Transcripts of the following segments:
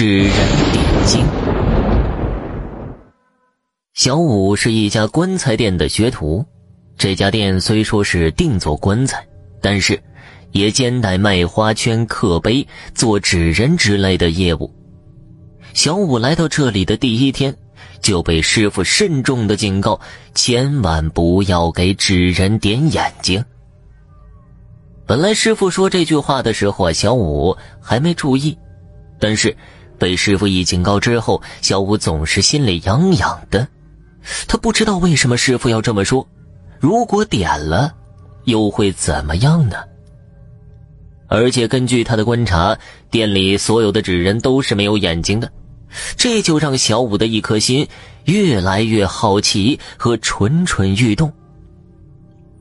纸人点睛。小五是一家棺材店的学徒，这家店虽说是定做棺材，但是也兼带卖花圈、刻碑、做纸人之类的业务。小五来到这里的第一天，就被师傅慎重的警告：千万不要给纸人点眼睛。本来师傅说这句话的时候啊，小五还没注意，但是。被师傅一警告之后，小五总是心里痒痒的。他不知道为什么师傅要这么说。如果点了，又会怎么样呢？而且根据他的观察，店里所有的纸人都是没有眼睛的，这就让小五的一颗心越来越好奇和蠢蠢欲动。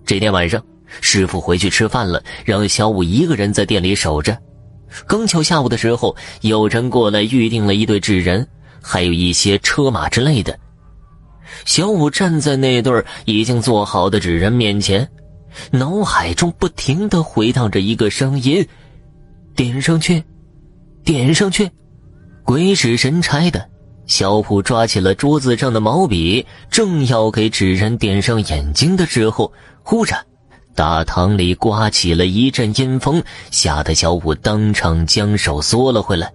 这天晚上，师傅回去吃饭了，让小五一个人在店里守着。刚巧下午的时候，有人过来预定了一对纸人，还有一些车马之类的。小五站在那对已经做好的纸人面前，脑海中不停的回荡着一个声音：“点上去，点上去。”鬼使神差的，小五抓起了桌子上的毛笔，正要给纸人点上眼睛的时候，忽然。大堂里刮起了一阵阴风，吓得小五当场将手缩了回来。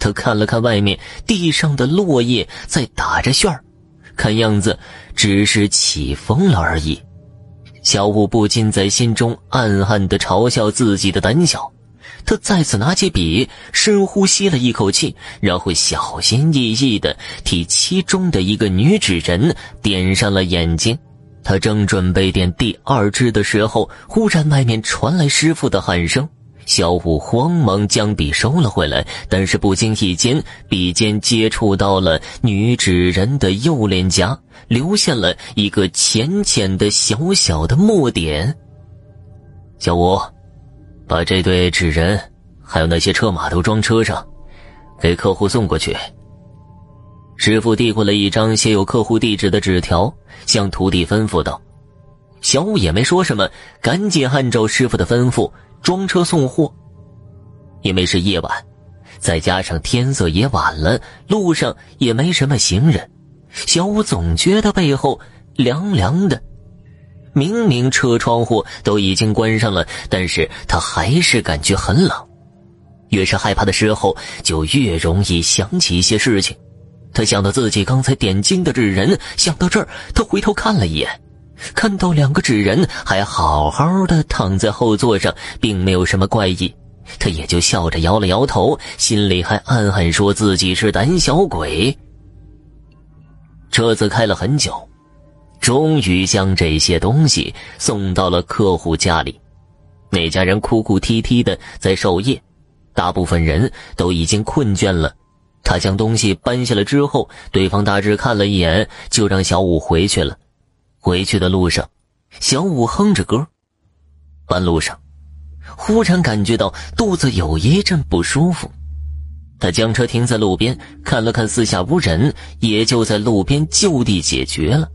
他看了看外面地上的落叶在打着旋儿，看样子只是起风了而已。小五不禁在心中暗暗的嘲笑自己的胆小。他再次拿起笔，深呼吸了一口气，然后小心翼翼地替其中的一个女纸人点上了眼睛。他正准备点第二支的时候，忽然外面传来师傅的喊声。小五慌忙将笔收了回来，但是不经意间，笔尖接触到了女纸人的右脸颊，留下了一个浅浅的小小的墨点。小五，把这对纸人还有那些车马都装车上，给客户送过去。师傅递过了一张写有客户地址的纸条，向徒弟吩咐道：“小五也没说什么，赶紧按照师傅的吩咐装车送货。因为是夜晚，再加上天色也晚了，路上也没什么行人，小五总觉得背后凉凉的。明明车窗户都已经关上了，但是他还是感觉很冷。越是害怕的时候，就越容易想起一些事情。”他想到自己刚才点睛的纸人，想到这儿，他回头看了一眼，看到两个纸人还好好的躺在后座上，并没有什么怪异，他也就笑着摇了摇头，心里还暗暗说自己是胆小鬼。车子开了很久，终于将这些东西送到了客户家里，那家人哭哭啼啼的在守夜，大部分人都已经困倦了。他将东西搬下来之后，对方大致看了一眼，就让小五回去了。回去的路上，小五哼着歌。半路上，忽然感觉到肚子有一阵不舒服。他将车停在路边，看了看四下无人，也就在路边就地解决了。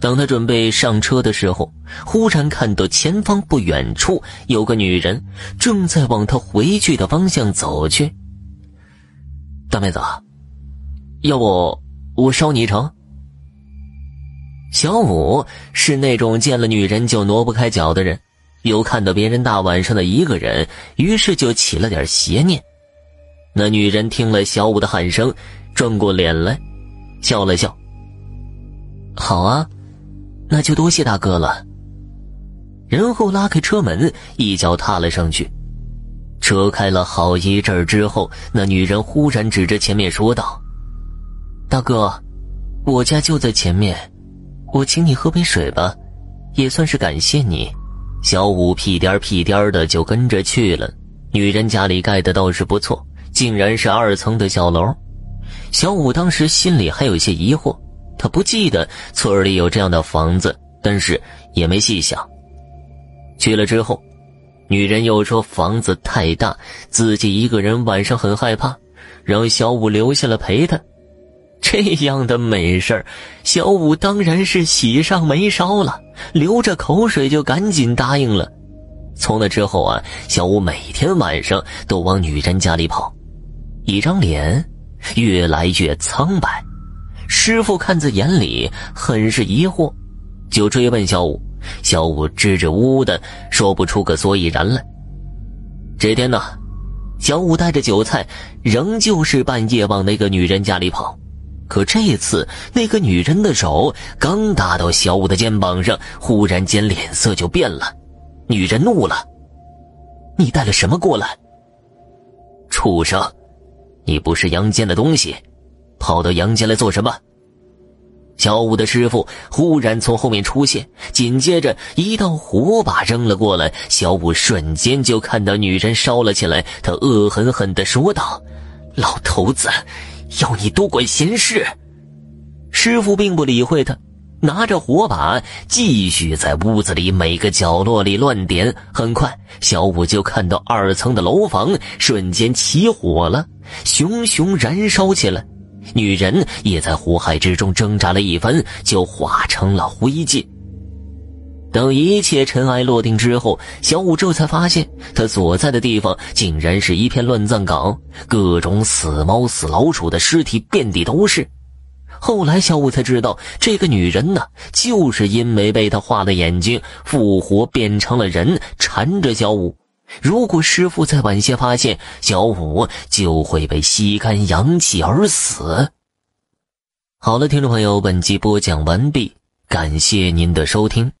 等他准备上车的时候，忽然看到前方不远处有个女人正在往他回去的方向走去。大妹子，要不我捎你一程？小五是那种见了女人就挪不开脚的人，又看到别人大晚上的一个人，于是就起了点邪念。那女人听了小五的喊声，转过脸来，笑了笑。好啊，那就多谢大哥了。然后拉开车门，一脚踏了上去。车开了好一阵之后，那女人忽然指着前面说道：“大哥，我家就在前面，我请你喝杯水吧，也算是感谢你。”小五屁颠屁颠的就跟着去了。女人家里盖的倒是不错，竟然是二层的小楼。小五当时心里还有些疑惑，他不记得村里有这样的房子，但是也没细想。去了之后。女人又说房子太大，自己一个人晚上很害怕，让小五留下了陪她。这样的美事，小五当然是喜上眉梢了，流着口水就赶紧答应了。从那之后啊，小五每天晚上都往女人家里跑，一张脸越来越苍白。师傅看在眼里，很是疑惑，就追问小五。小五支支吾吾的说不出个所以然来。这天呢，小五带着酒菜，仍旧是半夜往那个女人家里跑。可这次，那个女人的手刚搭到小五的肩膀上，忽然间脸色就变了。女人怒了：“你带了什么过来？畜生！你不是阳间的东西，跑到阳间来做什么？”小五的师傅忽然从后面出现，紧接着一道火把扔了过来，小五瞬间就看到女人烧了起来。他恶狠狠地说道：“老头子！”要你多管闲事，师傅并不理会他，拿着火把继续在屋子里每个角落里乱点。很快，小五就看到二层的楼房瞬间起火了，熊熊燃烧起来。女人也在火海之中挣扎了一番，就化成了灰烬。等一切尘埃落定之后，小五这才发现，他所在的地方竟然是一片乱葬岗，各种死猫死老鼠的尸体遍地都是。后来，小五才知道，这个女人呢，就是因为被他画的眼睛复活变成了人，缠着小五。如果师傅再晚些发现，小五就会被吸干阳气而死。好了，听众朋友，本集播讲完毕，感谢您的收听。